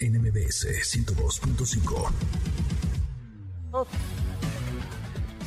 NMBS 102.5.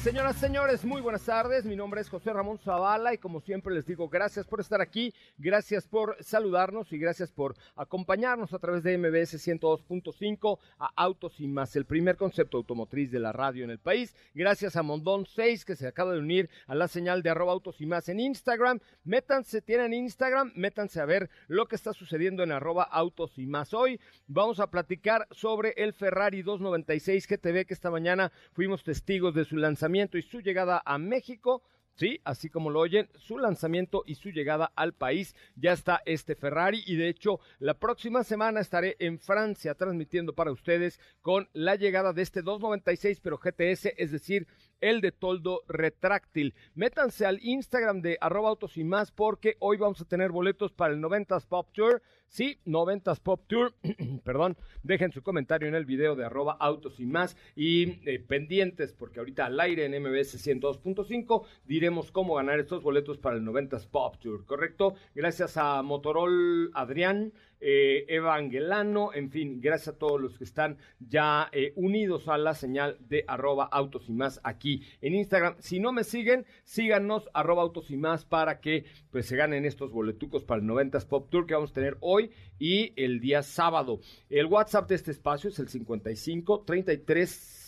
Señoras, señores, muy buenas tardes. Mi nombre es José Ramón Zavala y como siempre les digo, gracias por estar aquí, gracias por saludarnos y gracias por acompañarnos a través de MBS 102.5 a Autos y más, el primer concepto automotriz de la radio en el país. Gracias a Mondón 6 que se acaba de unir a la señal de arroba autos y más en Instagram. Métanse, tienen Instagram, métanse a ver lo que está sucediendo en arroba autos y más. Hoy vamos a platicar sobre el Ferrari 296 GTV que esta mañana fuimos testigos de su lanzamiento y su llegada a México. Sí, así como lo oyen, su lanzamiento y su llegada al país. Ya está este Ferrari y de hecho la próxima semana estaré en Francia transmitiendo para ustedes con la llegada de este 296 pero GTS, es decir, el de toldo retráctil. Métanse al Instagram de arroba y más porque hoy vamos a tener boletos para el 90s Pop Tour. Sí, 90s Pop Tour, perdón, dejen su comentario en el video de arroba autos y más y eh, pendientes porque ahorita al aire en MBS 102.5 diremos cómo ganar estos boletos para el 90s Pop Tour, ¿correcto? Gracias a Motorol Adrián, eh, Evangelano, en fin, gracias a todos los que están ya eh, unidos a la señal de arroba autos y más aquí en Instagram. Si no me siguen, síganos arroba autos y más para que pues se ganen estos boletucos para el 90s Pop Tour que vamos a tener hoy y el día sábado. El WhatsApp de este espacio es el 55 33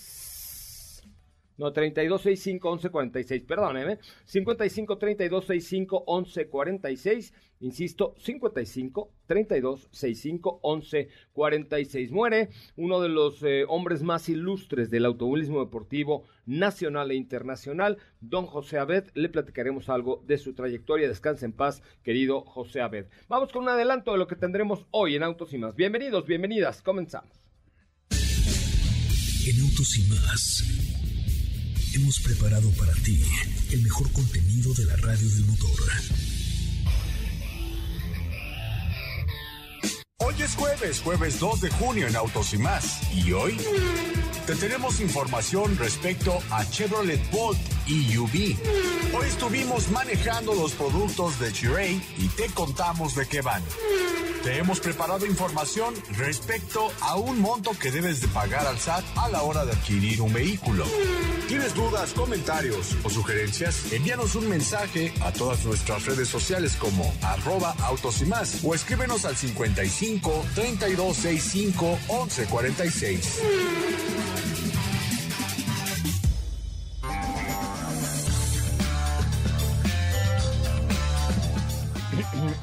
no, 32 65 11 46, perdóneme. 55 32 65 11 46. Insisto, 55 32 65 11 46. Muere uno de los eh, hombres más ilustres del automovilismo deportivo nacional e internacional, don José Abed. Le platicaremos algo de su trayectoria. Descanse en paz, querido José Abed. Vamos con un adelanto de lo que tendremos hoy en Autos y más. Bienvenidos, bienvenidas. Comenzamos. En Autos y más hemos preparado para ti el mejor contenido de la radio del motor. Hoy es jueves, jueves 2 de junio en Autos y más. ¿Y hoy? Te tenemos información respecto a Chevrolet Bolt EUV. Hoy estuvimos manejando los productos de Chiray y te contamos de qué van. Te hemos preparado información respecto a un monto que debes de pagar al SAT a la hora de adquirir un vehículo. ¿Tienes dudas, comentarios o sugerencias? Envíanos un mensaje a todas nuestras redes sociales como arroba autos y más o escríbenos al 55 3265 1146.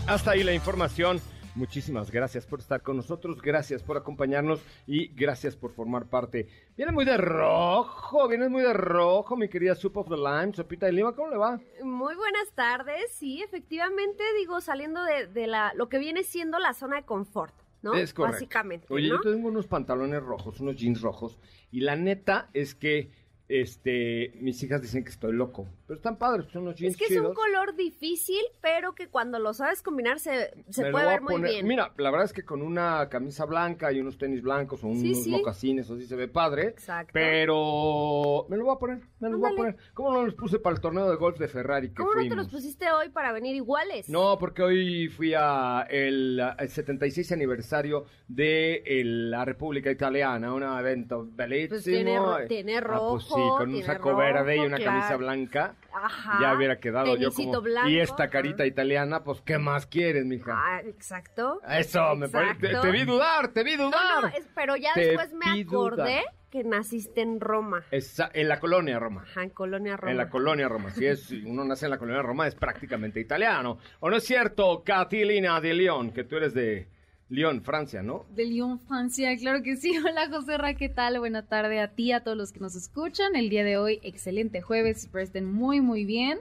Hasta ahí la información. Muchísimas gracias por estar con nosotros, gracias por acompañarnos y gracias por formar parte. Viene muy de rojo, viene muy de rojo, mi querida Soup of the Lime, Sopita de Lima, ¿cómo le va? Muy buenas tardes, sí, efectivamente, digo, saliendo de, la, lo que viene siendo la zona de confort. ¿no? Es correcto. Básicamente. Oye, yo tengo unos pantalones rojos, unos jeans rojos, y la neta es que este, mis hijas dicen que estoy loco, pero están padres, son unos jeans Es que es un color difícil, pero que cuando lo sabes combinar se, se puede ver muy bien. Mira, la verdad es que con una camisa blanca y unos tenis blancos o unos mocasines, así se ve padre. Exacto. Pero me lo voy a poner, me lo voy a poner. ¿Cómo no los puse para el torneo de golf de Ferrari que ¿Cómo no te los pusiste hoy para venir iguales? No, porque hoy fui a el, 76 aniversario de la República Italiana, un evento bellísimo. Pues tiene, tiene ah, pues rojo con un saco verde y una camisa blanca, Ajá. ya hubiera quedado yo como... blanco. y esta carita italiana, pues, ¿qué más quieres, mija? Ah, exacto. Eso, me parece... Te, vi dudar, te vi No, dudar. no, es- pero ya Te después me acordé dudar. que naciste en Roma. Esa- en la colonia Roma. Ajá, en Colonia Roma. En la colonia Roma. Si es, si uno nace en la colonia Roma, es prácticamente italiano. ¿O no es cierto, Catilina de León, que tú eres de Lyon, Francia, ¿no? De Lyon, Francia, claro que sí. Hola, José Ra, ¿qué tal? Buena tarde a ti, a todos los que nos escuchan. El día de hoy, excelente jueves, espero estén muy, muy bien.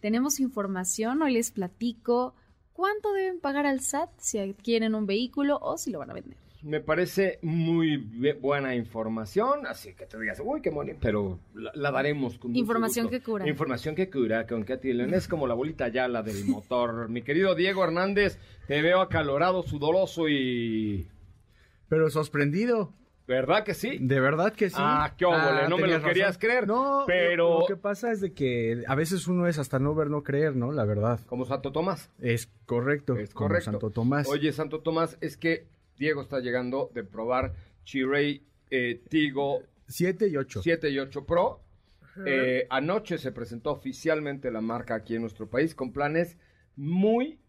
Tenemos información, hoy les platico cuánto deben pagar al SAT si adquieren un vehículo o si lo van a vender. Me parece muy buena información, así que te digas, uy, qué bonito, pero la, la daremos con Información gusto. que cura. Información que cura con Katy León. Es como la bolita ya, la del motor. Mi querido Diego Hernández, te veo acalorado, sudoroso y... Pero sorprendido. ¿Verdad que sí? De verdad que sí. Ah, qué óvole, no me lo querías creer, No, pero- Lo, que pasa es de que a veces uno es hasta no ver, no creer, ¿no? La verdad. Como Santo Tomás. Es correcto. Es como correcto. Santo Tomás. Oye, Santo Tomás, es que Diego está llegando de probar Chiray eh, Tigo 7 y 8. 7 y 8 Pro. Eh, anoche se presentó oficialmente la marca aquí en nuestro país con planes muy,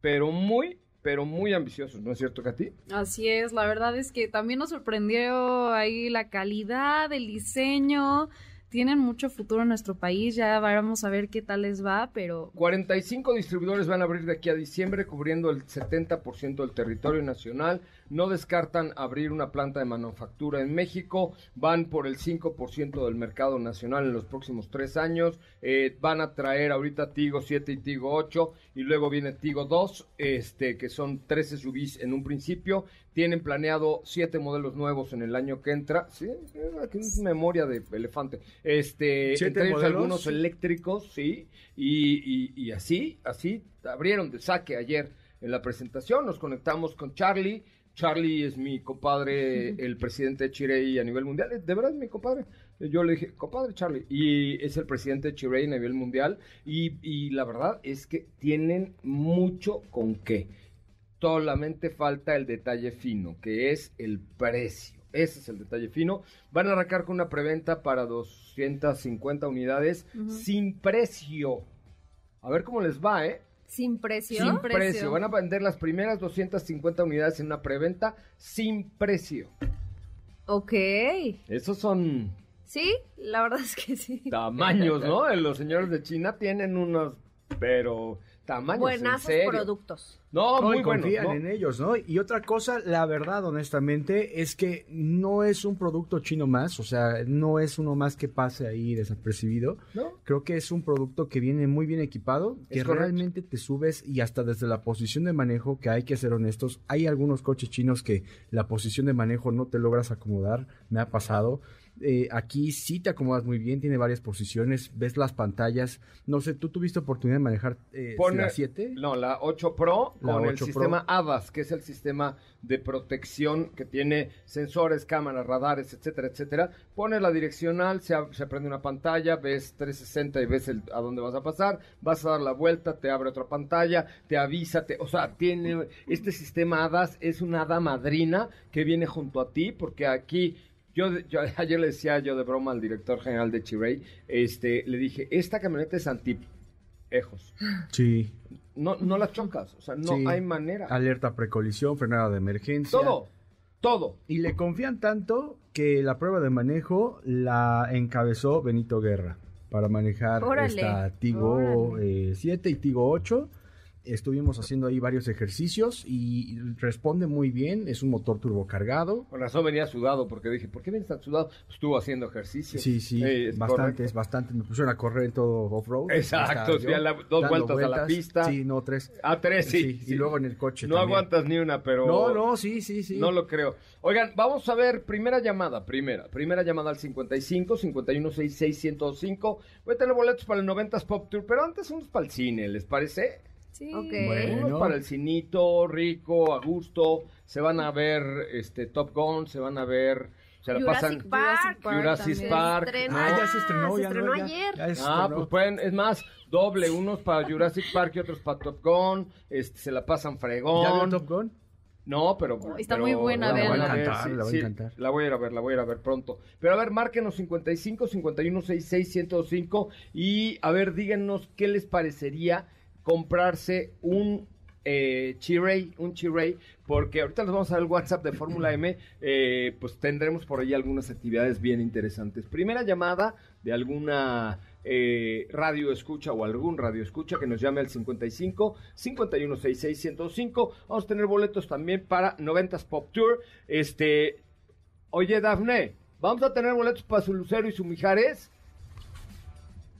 pero muy, pero muy ambiciosos, ¿no es cierto, Katy? Así es, la verdad es que también nos sorprendió ahí la calidad, el diseño. Tienen mucho futuro en nuestro país, ya vamos a ver qué tal les va, pero 45 distribuidores van a abrir de aquí a diciembre, cubriendo el 70% del territorio nacional. No descartan abrir una planta de manufactura en México. Van por el 5% del mercado nacional en los próximos tres años. Eh, van a traer ahorita Tigo 7 y Tigo 8. Y luego viene Tigo 2, este, que son 13 SUVs en un principio. Tienen planeado siete modelos nuevos en el año que entra. Sí, eh, aquí es memoria de elefante. Este, ¿Siete entre ellos algunos eléctricos, sí, y, y- y así, así abrieron de saque ayer en la presentación. Nos conectamos con Charlie. Charlie es mi compadre, el presidente de Chirey a nivel mundial. De verdad es mi compadre. Yo le dije, compadre Charlie, y es el presidente de Chirey a nivel mundial. Y, y la verdad es que tienen mucho con qué. Solamente falta el detalle fino, que es el precio. Ese es el detalle fino. Van a arrancar con una preventa para 250 unidades sin precio. A ver cómo les va, ¿eh? Sin precio. Sin precio. precio. Van a vender las primeras 250 unidades en una preventa sin precio. Ok. Esos son Sí, la verdad es que sí. tamaños, ¿no? Los señores de China tienen unos, pero tamaños. Buenazos en serio. productos. No, No, muy confían ¿no? en ellos, ¿no? Y otra cosa, la verdad, honestamente, es que no es un producto chino más, o sea, no es uno más que pase ahí desapercibido. ¿No? Creo que es un producto que viene muy bien equipado, que realmente te subes y hasta desde la posición de manejo, que hay que ser honestos, hay algunos coches chinos que la posición de manejo no te logras acomodar, me ha pasado. Eh, aquí sí te acomodas muy bien, tiene varias posiciones, ves las pantallas. No sé, ¿tú tuviste oportunidad de manejar eh, Pone- la 7? No, la 8 Pro La con el 8 Pro. sistema ADAS, que es el sistema de protección que tiene sensores, cámaras, radares, etcétera, etcétera. Pones la direccional, se, se prende una pantalla, ves 360 y ves el- a dónde vas a pasar, vas a dar la vuelta, te abre otra pantalla, te avisa, te, o sea, tiene este sistema ADAS es una hada madrina que viene junto a ti, porque aquí yo, yo ayer le decía yo de broma al director general de Chirey, este, le dije, esta camioneta es anti ejos. Sí. No, no la chocas, o sea, no Sí. hay manera. Alerta precolisión, frenada de emergencia. Todo, todo. Y le confían tanto que la prueba de manejo la encabezó Benito Guerra para manejar Órale, esta Tigo órale. eh, 7 y Tigo 8. Estuvimos haciendo ahí varios ejercicios y responde muy bien. Es un motor turbocargado. Con razón venía sudado, porque dije, ¿por qué vienes tan sudado? Pues estuvo haciendo ejercicio. Sí, sí, Eh, es bastantes, correcto. bastantes. Me pusieron a correr en todo off-road. Exacto, yo a la- dos dando vueltas a la pista. Sí, no, tres. Ah, tres, sí. y luego en el coche No también. aguantas ni una, pero... No, no, sí, sí, sí. No lo creo. Oigan, vamos a ver, primera llamada, primera. Primera llamada al 55 51 66 105. Voy a tener boletos para el 90s Pop Tour, pero antes unos para el cine, ¿les parece? Sí. Ok. Bueno. Unos para el cinito, rico, a gusto. Se van a ver este Top Gun, se van a ver... Se la pasan... Jurassic Park. Jurassic Park Jurassic. Park. Estrenó. Ah, ya se estrenó, se ya estrenó ya- ayer. ya Ah, pues pueden, es más, doble, unos para Jurassic Park y otros para Top Gun, este, se la pasan ¿Ya vio fregón. Top Gun? No, pero. Está pero muy buena, la va a encantar, sí, le va a encantar. La voy a ir a ver, la voy a ir a ver pronto. Pero a ver, márquenos 55 51 66 105 y a ver, díganos qué les parecería comprarse un eh, un Chiray, porque ahorita les vamos a dar el WhatsApp de Fórmula M, eh, pues tendremos por ahí algunas actividades bien interesantes. Primera llamada de alguna eh, radio escucha o algún radio escucha que nos llame al 55 51 66 105. Vamos a tener boletos también para 90s Pop Tour. Este, oye Dafne, vamos a tener boletos para su Lucero y su Mijares.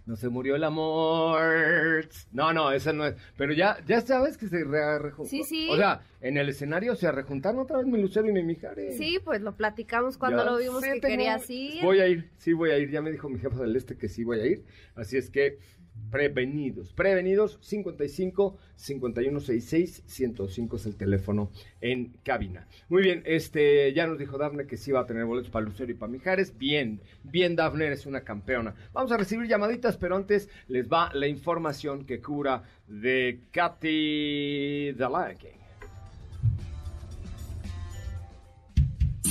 No se murió el amor. No, no, esa no es. Pero ya, ya sabes que se rejuntó. Sí, sí. O sea, en el escenario se rejuntaron otra vez mi Lucero y mi Mijares. Sí, pues lo platicamos cuando Ya lo vimos sé, que tengo- querías ir. Voy a ir, sí voy a ir. Ya me dijo mi jefa del este que sí voy a ir. Así es que prevenidos, prevenidos 55 51 66 105 es el teléfono en cabina. Muy bien, este ya nos dijo Dafne que sí va a tener boletos para Lucero y para Mijares. Bien, bien Dafne, eres una campeona. Vamos a recibir llamaditas, pero antes les va la información que cura de Katy the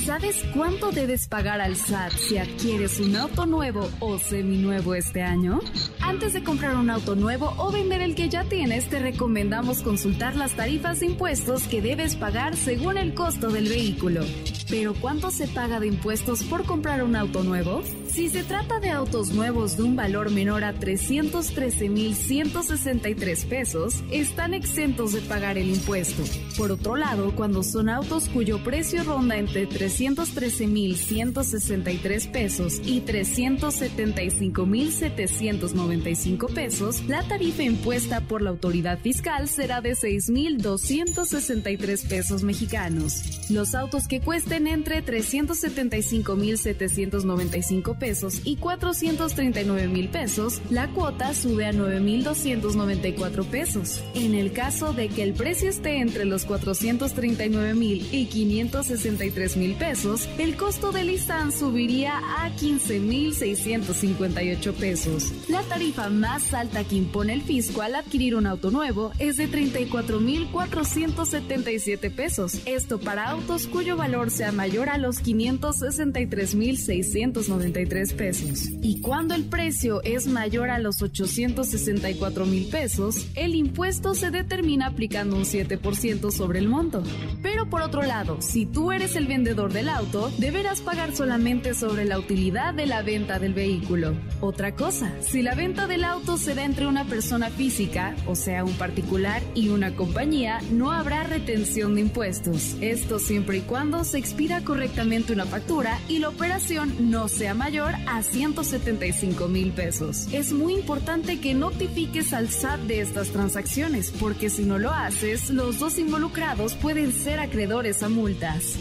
¿Sabes cuánto debes pagar al SAT si adquieres un auto nuevo o seminuevo este año? Antes de comprar un auto nuevo o vender el que ya tienes, te recomendamos consultar las tarifas de impuestos que debes pagar según el costo del vehículo. Pero ¿cuánto se paga de impuestos por comprar un auto nuevo? Si se trata de autos nuevos de un valor menor a 313.163 pesos, están exentos de pagar el impuesto. Por otro lado, cuando son autos cuyo precio ronda entre 313.163 pesos y 375.795 pesos, la tarifa impuesta por la autoridad fiscal será de 6.263 pesos mexicanos. Los autos que cuesten entre 375.795 pesos y 439.000 pesos, la cuota sube a 9.294 pesos. En el caso de que el precio esté entre los 439.000 y 563.000 pesos, el costo del listán subiría a 15.658 pesos. La tarifa más alta que impone el fisco al adquirir un auto nuevo es de 34.477 pesos. Esto para autos cuyo valor sea mayor a los 563.693 pesos. Y cuando el precio es mayor a los 864.000 pesos, el impuesto se determina aplicando un 7% sobre el monto. Pero por otro lado, si tú eres el vendedor del auto, deberás pagar solamente sobre la utilidad de la venta del vehículo. Otra cosa, si la venta del auto se da entre una persona física, o sea, un particular, y una compañía, no habrá retención de impuestos. Esto siempre y cuando se expida correctamente una factura y la operación no sea mayor a 175 mil pesos. Es muy importante que notifiques al SAT de estas transacciones, porque si no lo haces, los dos involucrados pueden ser acreedores a multas.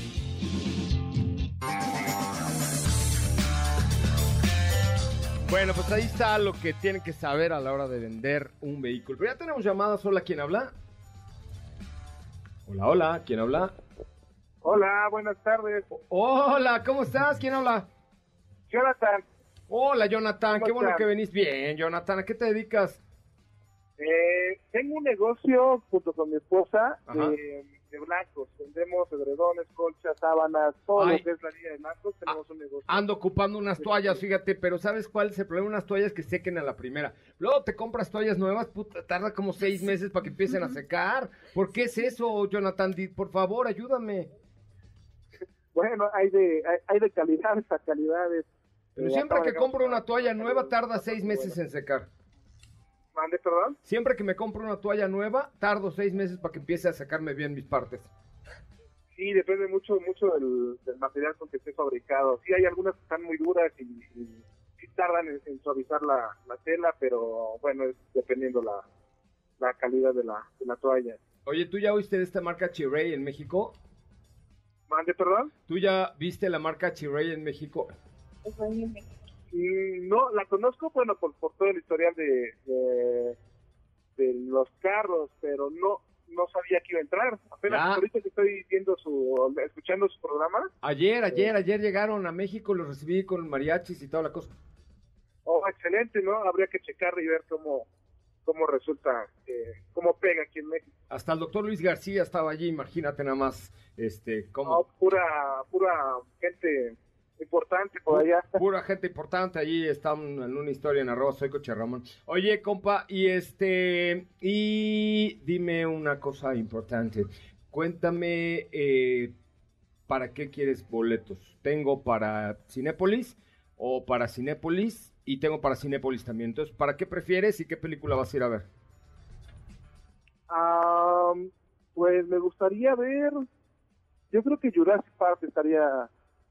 Bueno, pues ahí está lo que tienen que saber a la hora de vender un vehículo. Pero ya tenemos llamadas. Hola, ¿quién habla? Hola, hola, ¿quién habla? Hola, buenas tardes. Hola, ¿cómo estás? ¿Quién habla? Jonathan, Hola, Jonathan, ¿Cómo qué bueno que venís. Bien, Jonathan, ¿a qué te dedicas? eh, tengo un negocio junto con mi esposa de, de blancos. Vendemos edredones, colchas, sábanas, todo Ay. lo que es la línea de blancos. Tenemos un negocio. Ando ocupando unas toallas, fíjate, pero ¿sabes cuál es el problema? Unas toallas que sequen a la primera. Luego te compras toallas nuevas, puta, tarda como seis meses para que empiecen a secar. ¿Por qué es eso, Jonathan? Por favor, ayúdame. Bueno, hay de, hay, hay de calidades a calidades. Pero siempre que compro una toalla nueva, tarda seis meses en secar. Mande, perdón. Siempre que me compro una toalla nueva, tardo seis meses para que empiece a sacarme bien mis partes. Sí, depende mucho mucho del, del material con que esté fabricado. Sí, hay algunas que están muy duras y, y tardan en, en suavizar la, la tela, pero bueno, es dependiendo la, la calidad de la, de la toalla. Oye, ¿tú ya oíste de esta marca Chiray en México? Mande, perdón. ¿Tú ya viste la marca Chiray en México? Mm, No, la conozco, bueno, por, por todo el historial de, de, de los carros, pero no no sabía que iba a entrar. Apenas Ya. ahorita que estoy viendo su, escuchando su programa. Ayer, ayer, ayer llegaron a México, los recibí con mariachis y toda la cosa. Oh, excelente, ¿no? Habría que checar y ver cómo, cómo resulta, eh, cómo pega aquí en México. Hasta el doctor Luis García estaba allí, imagínate nada más, este, cómo... No, pura, pura gente importante por allá. Pura gente importante, allí está un- en una historia en arroba soy coche Ramón. Oye, compa, y este, y dime una cosa importante. Cuéntame, eh, ¿para qué quieres boletos? Tengo para Cinépolis o para Cinépolis y tengo para Cinépolis también. Entonces, ¿para qué prefieres y qué película vas a ir a ver? Ah, pues me gustaría ver, yo creo que Jurassic Park estaría,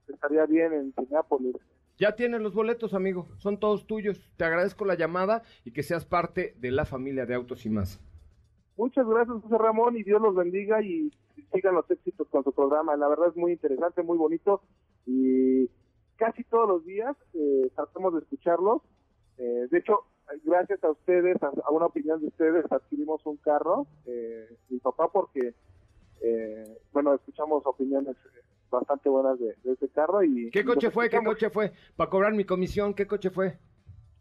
estaría bien en Cineápolis. Ya tienes los boletos, amigo. Son todos tuyos. Te agradezco la llamada y que seas parte de la familia de Autos y más. Muchas gracias, José Ramón, y Dios los bendiga y sigan los éxitos con su programa. La verdad es muy interesante, muy bonito y casi todos los días eh, tratamos de escucharlos. Eh, de hecho, gracias a ustedes, a, a una opinión de ustedes, adquirimos un carro, eh, mi papá, porque, eh, bueno, escuchamos opiniones eh, bastante buenas de, de ese carro. y ¿Qué coche fue? ¿Qué coche fue? Para cobrar mi comisión, ¿qué coche fue?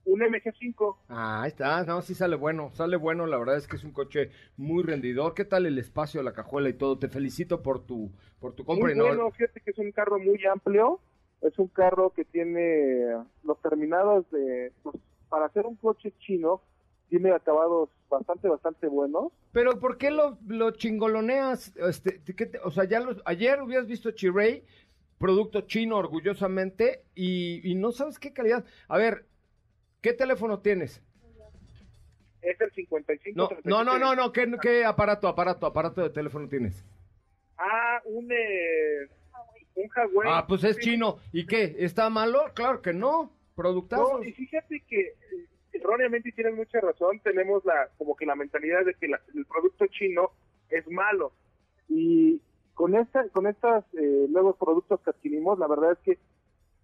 Un MG5. Ah, ahí está, no, sí sale bueno, sale bueno, la verdad es que es un coche muy rendidor. ¿Qué tal el espacio, la cajuela y todo? Te felicito por tu, por tu compra Muy y no- bueno, fíjate que es un carro muy amplio, es un carro que tiene los terminados de, pues, para hacer un coche chino, tiene acabados bastante, bastante buenos. Pero ¿por qué lo, lo chingoloneas? Este, ¿qué te- o sea, ya los, ayer hubieras visto Chiray, producto chino orgullosamente, y, y no sabes qué calidad. A ver, ¿qué teléfono tienes? Es el 55. No, no, no, no, no, ¿qué, qué aparato, aparato, aparato de teléfono tienes? Ah, un, eh, un Huawei. Ah, pues es chino. ¿Y qué? ¿Está malo? Claro que no. Productazo. No, y fíjate que eh, erróneamente tienes mucha razón, tenemos la como que la mentalidad de que la- el producto chino es malo. Y con esta con estos nuevos productos que adquirimos, la verdad es que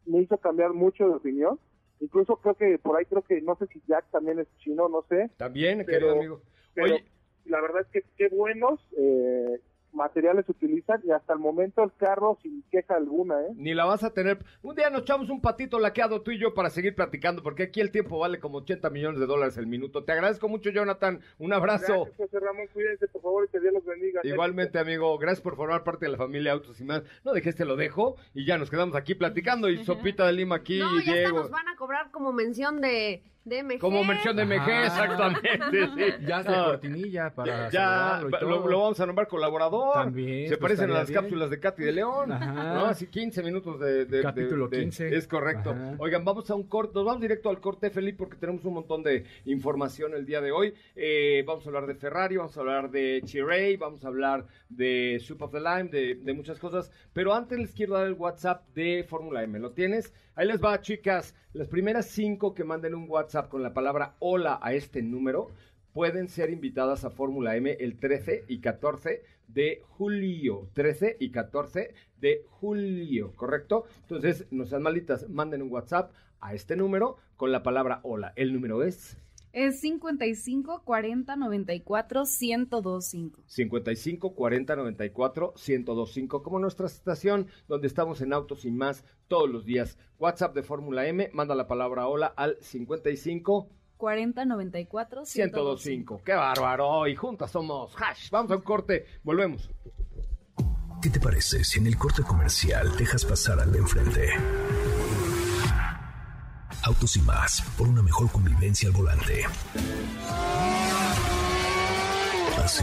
me hizo cambiar mucho de opinión. Incluso creo que por ahí creo que no sé si Jack también es chino, no sé. También, Pero- querido amigo. Pero Oye, la verdad es que qué buenos eh, materiales utilizan y hasta el momento el carro sin queja alguna, ¿eh? ni la vas a tener. Un día nos echamos un patito laqueado tú y yo para seguir platicando, porque aquí el tiempo vale como 80 millones de dólares el minuto. Te agradezco mucho, Jonathan. Un abrazo. Gracias, José Ramón, cuídense por favor y que Dios los bendiga. Igualmente, amigo, gracias por formar parte de la familia Autos y más. No dejé este lo dejo y ya nos quedamos aquí platicando. Y Sopita de Lima aquí, no, y ya hasta Diego. nos van a cobrar como mención de, de MG. Como mención de MG, Ajá. exactamente. sí. Ya hace No, cortinilla para Ya, y lo, todo. lo vamos a nombrar colaborador. También, Se pues, parecen a las bien. cápsulas de Katy de León. Ajá. ¿no? Así 15 minutos de... de- Capítulo de- de- 15. Es correcto. Ajá. Oigan, vamos a un corte. Nos vamos directo al corte, Felipe, porque tenemos un montón de información el día de hoy. Eh, vamos a hablar de Ferrari, vamos a hablar de Chiray, vamos a hablar de Soup of the Lime, de, de muchas cosas. Pero antes les quiero dar el WhatsApp de Fórmula M. ¿Lo tienes? Ahí les va, chicas. Las primeras cinco que manden un WhatsApp con la palabra hola a este número pueden ser invitadas a Fórmula M el 13 y 14 de julio. 13 y 14 de julio, ¿correcto? Entonces, no sean manden un WhatsApp a este número con la palabra hola. El número es Es 55 40 94 1025. 55 40 94 1025, como nuestra estación donde estamos en Autos y más todos los días. WhatsApp de Fórmula M, manda la palabra hola al 55 40 94 1025. ¡Qué bárbaro! Y juntas somos Hash. Vamos a un corte, volvemos. ¿Qué te parece si en el corte comercial dejas pasar al de enfrente? Autos y más, por una mejor convivencia al volante. ¿Así?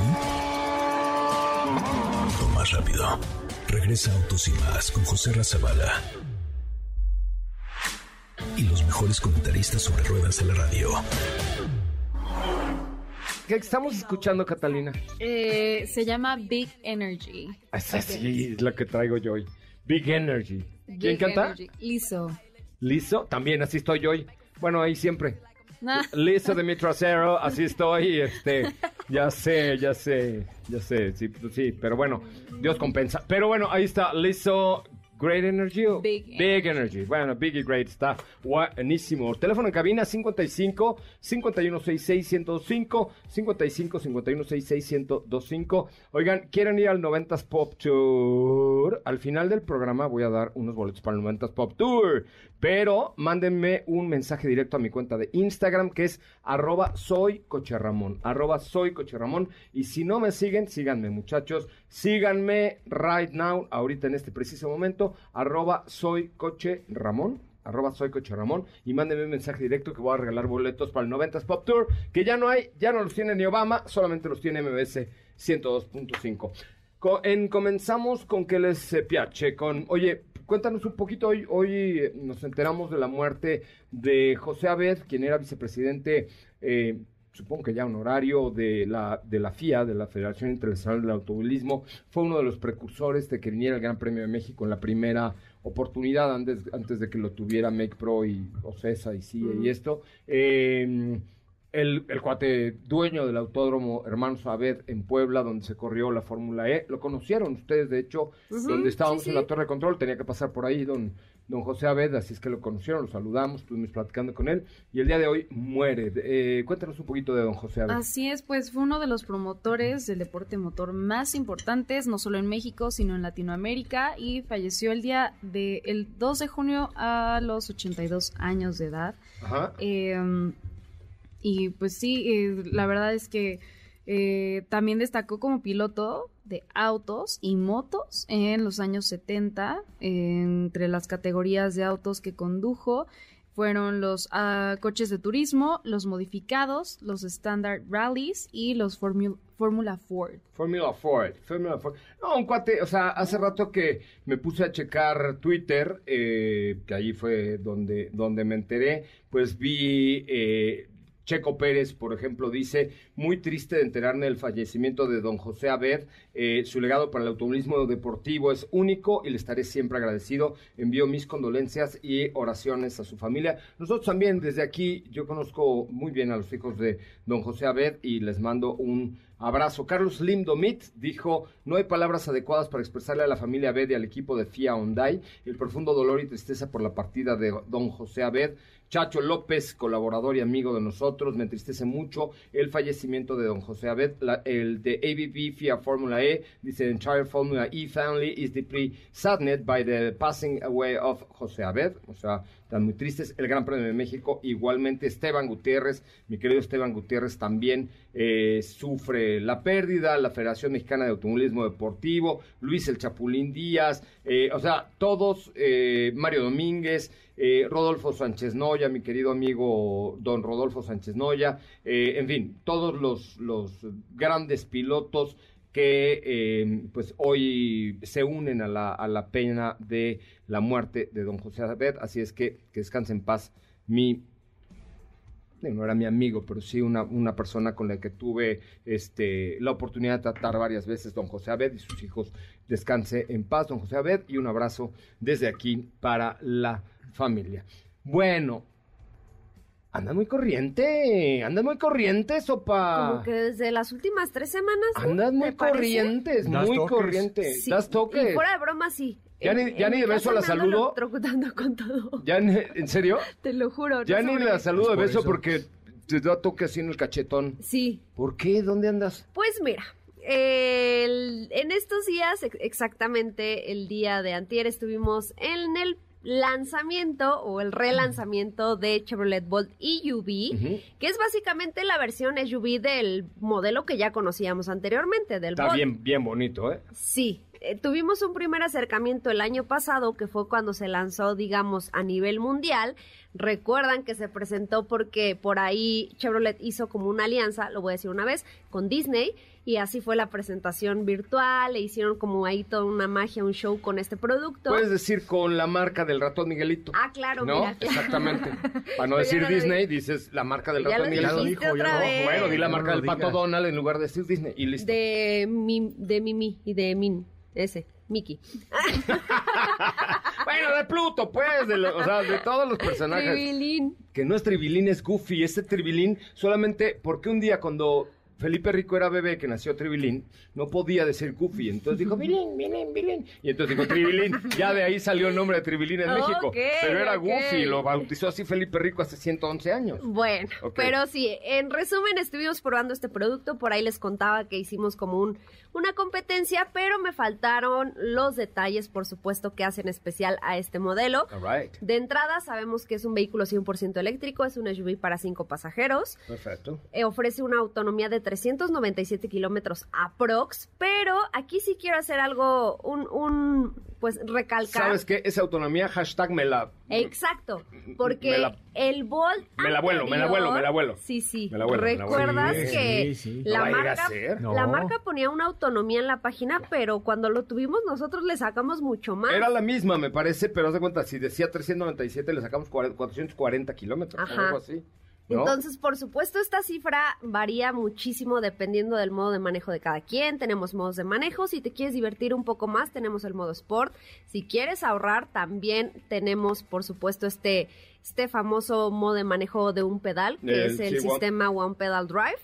O más rápido. Regresa Autos y más con José Razabala. Y los mejores comentaristas sobre ruedas de la radio. ¿Qué estamos escuchando, Catalina? Eh, se llama Big Energy. Esa sí es la que traigo yo hoy. Big Energy. ¿Quién Big canta? Energy. Liso. Liso. También así estoy hoy. Bueno, ahí siempre. Ah, Listo de mi trasero, así estoy, este, ya sé, ya sé, ya sé, sí, sí, pero bueno, Dios compensa. Pero bueno, ahí está, listo, Great Energy o Big Energy. Bueno, Big y Great está buenísimo. Teléfono en cabina 55 5166 1025 55 5166 1025. Oigan, ¿quieren ir al 90s Pop Tour? Al final del programa voy a dar unos boletos para el 90s Pop Tour. Pero mándenme un mensaje directo a mi cuenta de Instagram que es arroba soy coche Ramón. Arroba soy. Y si no me siguen, síganme muchachos. Síganme right now, ahorita en este preciso momento, arroba soy arroba soy y mándenme un mensaje directo que voy a regalar boletos para el 90s Pop Tour, que ya no hay, ya no los tiene ni Obama, solamente los tiene MBS 102.5. Co- en, comenzamos con que les eh, piache, con, oye, cuéntanos un poquito, hoy, hoy eh, nos enteramos de la muerte de José Abed, quien era vicepresidente, eh, supongo que ya honorario de la, de la FIA, de la Federación Internacional del Automovilismo, fue uno de los precursores de que viniera el Gran Premio de México en la primera oportunidad antes, antes de que lo tuviera Make Pro y Ocesa y CIE y esto. Eh, el, el cuate dueño del autódromo Hermanos Abed en Puebla, donde se corrió la Fórmula E, lo conocieron ustedes, de hecho, donde estábamos sí, en la torre de control, tenía que pasar por ahí don, don José Abed, así es que lo conocieron, lo saludamos, estuvimos platicando con él, y el día de hoy muere. Eh, cuéntanos un poquito de don José Abed. Así es, pues fue uno de los promotores del deporte motor más importantes, no solo en México, sino en Latinoamérica, y falleció el día de el 2 de junio a los 82 años de edad. Ajá. Eh, y pues sí, eh, la verdad es que eh, también destacó como piloto de autos y motos en los años 70. entre las categorías de autos que condujo fueron los ah, coches de turismo, los modificados, los Standard Rallies y los Formu- Fórmula Ford. Formula Ford, Formula Ford. No, un cuate, o sea, hace rato que me puse a checar Twitter, eh, que ahí fue donde, donde me enteré, pues vi Checo Pérez, por ejemplo, dice, muy triste de enterarme del fallecimiento de don José Abed, eh, su legado para el automovilismo deportivo es único y le estaré siempre agradecido. Envío mis condolencias y oraciones a su familia. Nosotros también desde aquí, yo conozco muy bien a los hijos de don José Abed y les mando un abrazo. Carlos Limdomit dijo, no hay palabras adecuadas para expresarle a la familia Abed y al equipo de FIA Hyundai el profundo dolor y tristeza por la partida de don José Abed. Chacho López, colaborador y amigo de nosotros, me entristece mucho el fallecimiento de don José Abed, la- el de ABB FIA Fórmula E, dice, the entire Formula E family is deeply saddened by the passing away of José Abed, o sea, muy tristes. El Gran Premio de México, igualmente Esteban Gutiérrez, mi querido Esteban Gutiérrez también eh, sufre la pérdida, la Federación Mexicana de Automovilismo Deportivo, Luis el Chapulín Díaz, eh, o sea, todos, eh, Mario Domínguez, Rodolfo Sánchez Noya, mi querido amigo don Rodolfo Sánchez Noya, en fin, todos los, los grandes pilotos que eh, pues hoy se unen a la, a la pena de la muerte de don José Abed, así es que que descanse en paz mi no era mi amigo, pero sí una, una persona con la que tuve este, la oportunidad de tratar varias veces, don José Abed y sus hijos. Descanse en paz, don José Abed, y un abrazo desde aquí para la familia. Bueno, anda muy corriente, anda muy corriente, sopa. Como que desde las últimas tres semanas. ¿no? Andas muy ¿Te parece? corrientes, Das muy toques. corriente. Sí, Das toques. Y fuera de broma, sí. Ya En- ni- ya en ni de beso la saludo. con todo. ¿Ya, ni- ¿En serio? Te lo juro. Ya no ni la saludo de beso eso. porque te da toque así en el cachetón. Sí. ¿Por qué? ¿Dónde andas? Pues mira, el- en estos días, ex- exactamente el día de antier, estuvimos en el lanzamiento o el relanzamiento de Chevrolet Bolt EUV, Ujú. que es básicamente la versión SUV del modelo que ya conocíamos anteriormente, del Está Bolt. bien, bien bonito, ¿eh? Sí, eh, tuvimos un primer acercamiento el año pasado, que fue cuando se lanzó, digamos, a nivel mundial. Recuerdan que se presentó porque por ahí Chevrolet hizo como una alianza, lo voy a decir una vez, con Disney. Y así fue la presentación virtual, e hicieron como ahí toda una magia, un show con este producto. Puedes decir con la marca del ratón Miguelito. ah, claro, ¿No? mira. claro. Exactamente. Para no Pero decir no Disney, di- dices la marca del ratón Miguelito. dijo, ya otra no. vez. Bueno, di la marca no del pato. Donald en lugar de decir Disney y listo. De, mi, de Mimi y de Min, ese, Mickey. Bueno, de Pluto, pues, de lo- o sea, de todos los personajes. Tribilín. Que no es Tribilín, es Goofy. Este Tribilín solamente porque un día cuando Felipe Rico era bebé que nació Tribilín, no podía decir Goofy, entonces dijo Bilín, Bilín, Bilín. Y entonces dijo Tribilín, ya de ahí salió el nombre de Tribilín en México. Pero era ok. Goofy, lo bautizó así Felipe Rico hace 111 años. Bueno, Ok. pero sí, en resumen estuvimos probando este producto, por ahí les contaba que hicimos como un, una competencia, pero me faltaron los detalles, por supuesto, que hacen especial a este modelo. All right. De entrada sabemos que es un vehículo 100% eléctrico, es un SUV para cinco pasajeros, Perfecto. eh, ofrece una autonomía de 397 kilómetros aprox, pero aquí sí quiero hacer algo, un, un pues recalcar. ¿Sabes qué? Esa autonomía, hashtag me la... Exacto, porque la- el Volt Me la vuelo, me la vuelo, me la vuelo. Sí, sí. Me la vuelo, me la vuelo. ¿Recuerdas Sí, que sí, sí. la ¿No va a ir a marca? No. la marca ponía una autonomía en la página, pero cuando lo tuvimos nosotros le sacamos mucho más. Era la misma, me parece, pero haz de cuenta, si decía 397, le sacamos 40 440 kilómetros, algo así. ¿No? Entonces, por supuesto, esta cifra varía muchísimo dependiendo del modo de manejo de cada quien. Tenemos modos de manejo. Si te quieres divertir un poco más, tenemos el modo Sport. Si quieres ahorrar, también tenemos, por supuesto, este, este famoso modo de manejo de un pedal, que El- es el sistema One Pedal Drive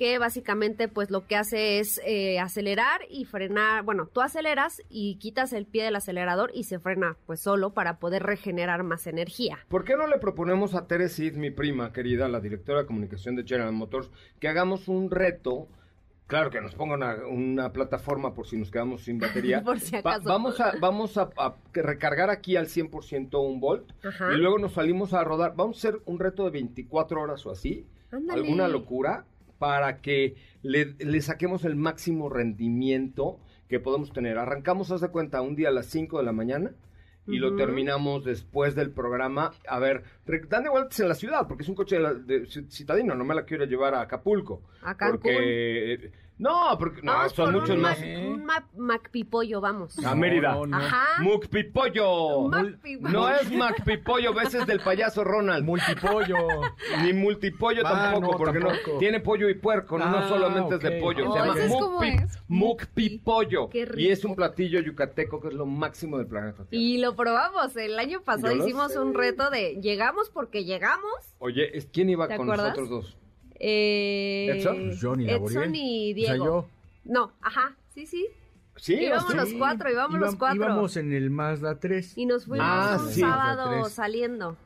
que básicamente pues lo que hace es eh, acelerar y frenar, bueno, tú aceleras y quitas el pie del acelerador y se frena pues solo para poder regenerar más energía. ¿Por qué no le proponemos a Tere Sid, mi prima querida, la directora de comunicación de General Motors, que hagamos un reto? Claro, que nos ponga una, una plataforma por si nos quedamos sin batería. Por si Va- acaso. vamos a, vamos a, a recargar aquí al 100% un volt Ajá. y luego nos salimos a rodar. Vamos a hacer un reto de 24 horas o así. Ándale. Alguna locura para que le, le saquemos el máximo rendimiento que podemos tener. Arrancamos, haz de cuenta, un día a las 5 de la mañana y lo terminamos después del programa. A ver, dando vueltas en la ciudad, porque es un coche de, la- de citadino, no me la quiero llevar a Acapulco. A Cancún. Porque... No, porque no, Vamos son por muchos un más. Mac, un Mac, Macpipollo, vamos. A Mérida. No, no. Ajá. Mucpipollo. Macpipollo. No es Macpipollo, veces del payaso Ronald. Multipollo. Ni multipollo Ah, tampoco, no, porque tampoco. no tiene pollo y puerco, no, no Ah, solamente es de ok. pollo. Oh, se llama ese es como Mucpi- es. Mucpipollo. Qué rico. Y es un platillo yucateco que es lo máximo del planeta. Tierra. Y lo probamos. El año pasado Yo lo hicimos sé. un reto de llegamos porque llegamos. Oye, ¿es- ¿quién iba ¿Te con acuerdas? nosotros dos? Eh, ¿Edson? Johnny. Edson y O sea, Diego. yo. No, ajá, sí, sí. Sí, Íbamos ¿sí? los cuatro, íbamos los Íbam- cuatro. Íbamos en el Mazda 3. Y nos fuimos Ah, un sí. sábado saliendo.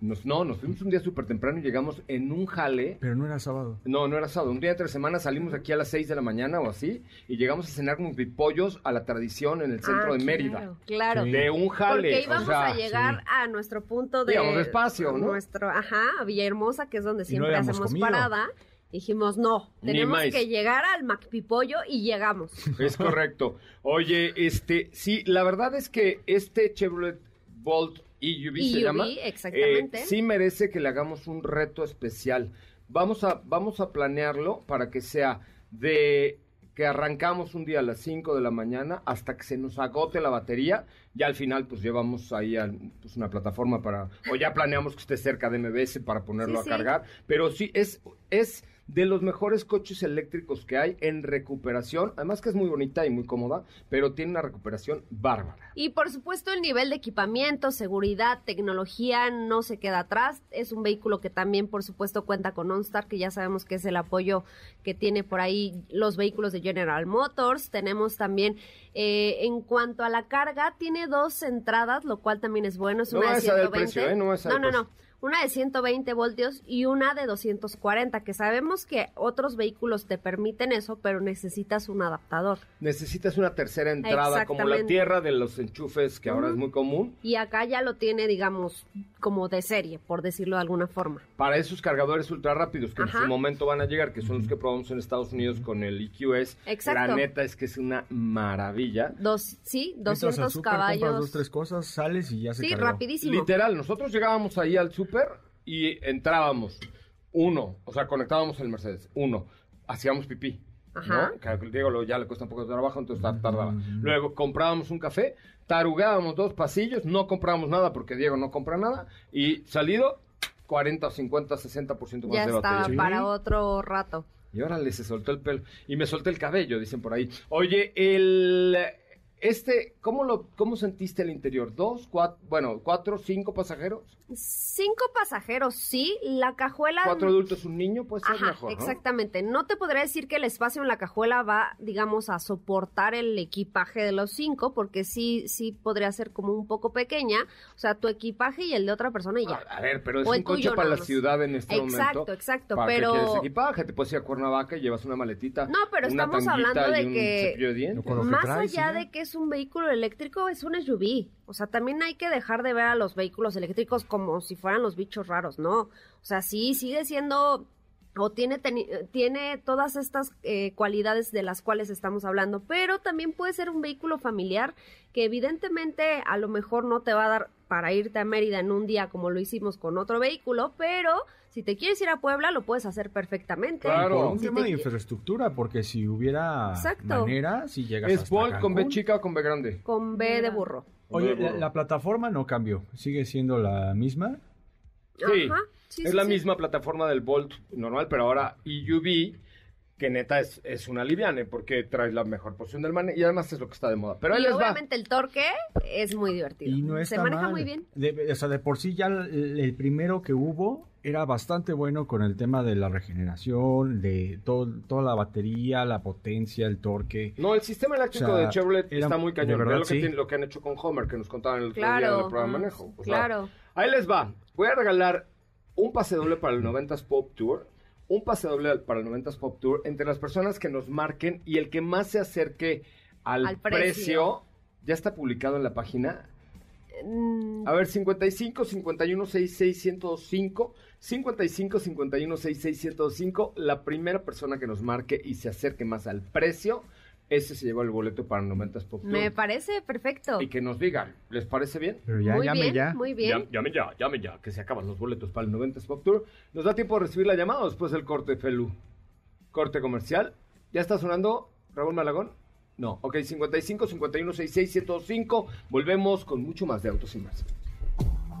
Nos- no, nos fuimos un día súper temprano y llegamos en un jale. Pero no era sábado. No, no era sábado. Un día de tres semanas salimos aquí a las 6 de la mañana o así y llegamos a cenar pipollos a la tradición en el centro Ah, de Mérida. Claro, claro. Sí. De un jale. Porque o íbamos sea, a llegar a nuestro punto de... Íbamos despacio, ¿no? Nuestro, ajá, a Villahermosa, que es donde siempre hacemos comido. parada. Dijimos, no, tenemos que llegar al Macpipollo y llegamos. Es correcto. Oye, este, sí, la verdad es que este Chevrolet Bolt EUV, se EUV, llama. exactamente. eh, sí merece que le hagamos un reto especial. Vamos a, vamos a planearlo para que sea de que arrancamos un día a las 5 de la mañana hasta que se nos agote la batería. Ya al final, pues llevamos ahí a, pues, una plataforma para. O ya planeamos que esté cerca de MBS para ponerlo Sí, a sí. cargar. Pero sí, es, es de los mejores coches eléctricos que hay en recuperación. Además que es muy bonita y muy cómoda, pero tiene una recuperación bárbara. Y por supuesto el nivel de equipamiento, seguridad, tecnología no se queda atrás. Es un vehículo que también por supuesto cuenta con OnStar, que ya sabemos que es el apoyo que tiene por ahí los vehículos de General Motors. Tenemos también eh, en cuanto a la carga, tiene dos entradas, lo cual también es bueno. Es No una de esa del 120. precio, ¿eh? No no, no. Una de 120 voltios y una de 240, que sabemos que otros vehículos te permiten eso, pero necesitas un adaptador. Necesitas una tercera entrada, como la tierra de los enchufes, que ahora es muy común. Y acá ya lo tiene, digamos, como de serie, por decirlo de alguna forma. Para esos cargadores ultra rápidos que Ajá. en su momento van a llegar, que son los que probamos en Estados Unidos con el EQS. Exacto. La neta es que es una maravilla. Dos, sí, Entras al 200 súper, compras caballos. dos, tres cosas, sales y ya se sí, cargó. rapidísimo. Literal, nosotros llegábamos ahí al súper y entrábamos. Uno, o sea, conectábamos el Mercedes. Uno, hacíamos pipí. Ajá. ¿no? Que Diego ya le cuesta un poco de trabajo, entonces tar- tardaba. Luego comprábamos un café, tarugábamos dos pasillos, no comprábamos nada porque Diego no compra nada, y salido 40, 50, 60% más Ya de estaba batería. para otro rato. Y órale, se soltó el pelo. Y me solté el cabello, dicen por ahí. Oye, el, Este, ¿cómo lo, cómo sentiste el interior? ¿Dos, cuatro, bueno, cuatro, cinco pasajeros? Cinco pasajeros, sí. La cajuela. Cuatro adultos, un niño, pues ser Ajá, mejor, ¿no? exactamente. No te podría decir que el espacio en la cajuela va, digamos, a soportar el equipaje de los cinco, porque sí, sí podría ser como un poco pequeña. O sea, tu equipaje y el de otra persona y ya. A ver, pero es O un coche para la ciudad en este Exacto, momento. exacto, ¿Para pero- qué quieres equipaje? Te puedes ir a Cuernavaca y llevas una maletita. No, pero una estamos hablando de que de Más traes, allá ¿sí? de que es un vehículo eléctrico, es un SUV. O sea, también hay que dejar de ver a los vehículos eléctricos como si fueran los bichos raros, ¿no? O sea, sí, sigue siendo o tiene, teni- tiene todas estas eh, cualidades de las cuales estamos hablando, pero también puede ser un vehículo familiar que evidentemente a lo mejor no te va a dar para irte a Mérida en un día como lo hicimos con otro vehículo, pero si te quieres ir a Puebla lo puedes hacer perfectamente. Claro. Por un Si tema te de infraestructura, porque si hubiera Exacto. manera, si llegas ¿Es hasta Bolt con B chica o con B grande? Con B de burro. Oye, la, plataforma no cambió, sigue siendo la misma. Sí, Ajá, sí, es sí, la sí. misma plataforma del Bolt normal, pero ahora EUV, que neta es, es una liviane, porque traes la mejor posición del manejo y además es lo que está de moda. Pero ahí y les va. obviamente el torque es muy divertido. Y no está Se maneja mal. muy bien. De- o sea, de por sí ya el, el primero que hubo era bastante bueno con el tema de la regeneración, de todo, toda la batería, la potencia, el torque. No, el sistema eléctrico O sea, de Chevrolet era- está muy cañón. verdad, Ve lo, que sí. tiene- lo que han hecho con Homer, que nos contaban el otro día en Claro. el programa de manejo. O sea, claro. ahí les va. Voy a regalar un pase doble para el 90s Pop Tour. Un pase doble para el 90s Pop Tour entre las personas que nos marquen y el que más se acerque al, Al precio. precio. Ya está publicado en la página. Mm, A ver, 55 51 66 105 55 51 66 105 La primera persona que nos marque y se acerque más al precio, ese se lleva el boleto para el 90s Pop Tour. me parece perfecto. Y que nos digan, ¿les parece bien? Pero ya, muy llame bien, ya. muy bien. Ya- llame ya, llame ya, que se acaban los boletos para el 90s Pop Tour. ¿Nos da tiempo de recibir la llamada o después del corte, Felu? Corte comercial. ¿Ya está sonando Raúl Malagón? No. Ok, 55 51 66 105 Volvemos con mucho más de Autos y Más.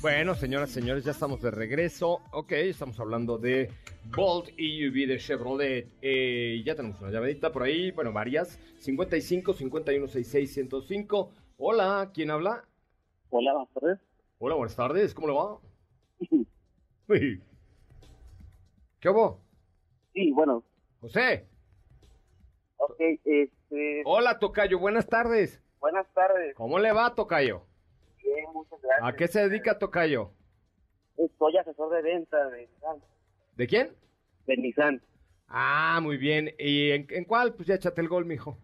Bueno, señoras y señores, ya estamos de regreso. Ok, estamos hablando de Bolt EUV de Chevrolet. Eh, ya tenemos una llamadita por ahí, bueno, varias. 55 51 66 105. Hola, ¿quién habla? Hola, buenas tardes. Hola, buenas tardes, ¿cómo le va? Uy. ¿Qué hubo? Sí, bueno, José. ok, este, Hola, Tocayo, buenas tardes. buenas tardes. ¿Cómo le va, Tocayo? ¿A qué se dedica Tocayo? Soy asesor de venta de Nissan. ¿De quién? De Nissan. Ah, muy bien. ¿Y en, en cuál? Pues ya échate el gol, mijo.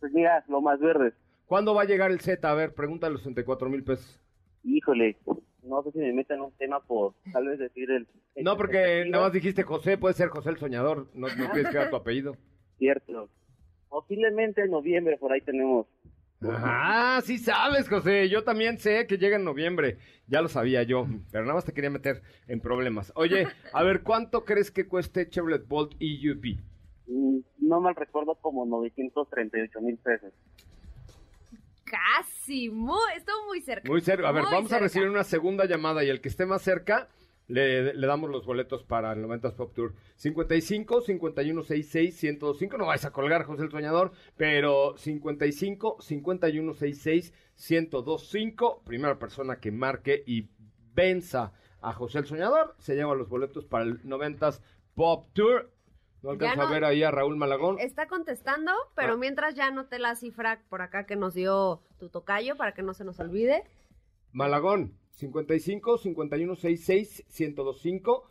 Pues mira, lo más verde. ¿Cuándo va a llegar el Z? A ver, pregúntale los 64 mil pesos. Híjole, no sé si me metan un tema por tal vez decir el... el- No, porque nada más dijiste José, puede ser José el Soñador. No, no tienes que dar tu apellido. Cierto. Posiblemente en noviembre por ahí tenemos. Ah, sí sabes, José. Yo también sé que llega en noviembre. Ya lo sabía yo, pero nada más te quería meter en problemas. Oye, a ver, ¿cuánto crees que cueste Chevrolet Bolt EUV? Mm, No mal recuerdo como 938 mil pesos. Casi, muy, estuvo muy cerca. Muy cerca. A ver, vamos a recibir una segunda llamada y el que esté más cerca le, le damos los boletos para el 90s Pop Tour. 55 51 66 105. No vais a colgar, José el Soñador, pero 55 51 66 1025. Primera persona que marque y venza a José el Soñador se lleva los boletos para el 90s Pop Tour. No alcanzo no- a ver ahí a Raúl Malagón. Está contestando, pero Ah. mientras ya anoté la cifra por acá que nos dio tu tocayo para que no se nos olvide. Malagón, 55 51 66 1025.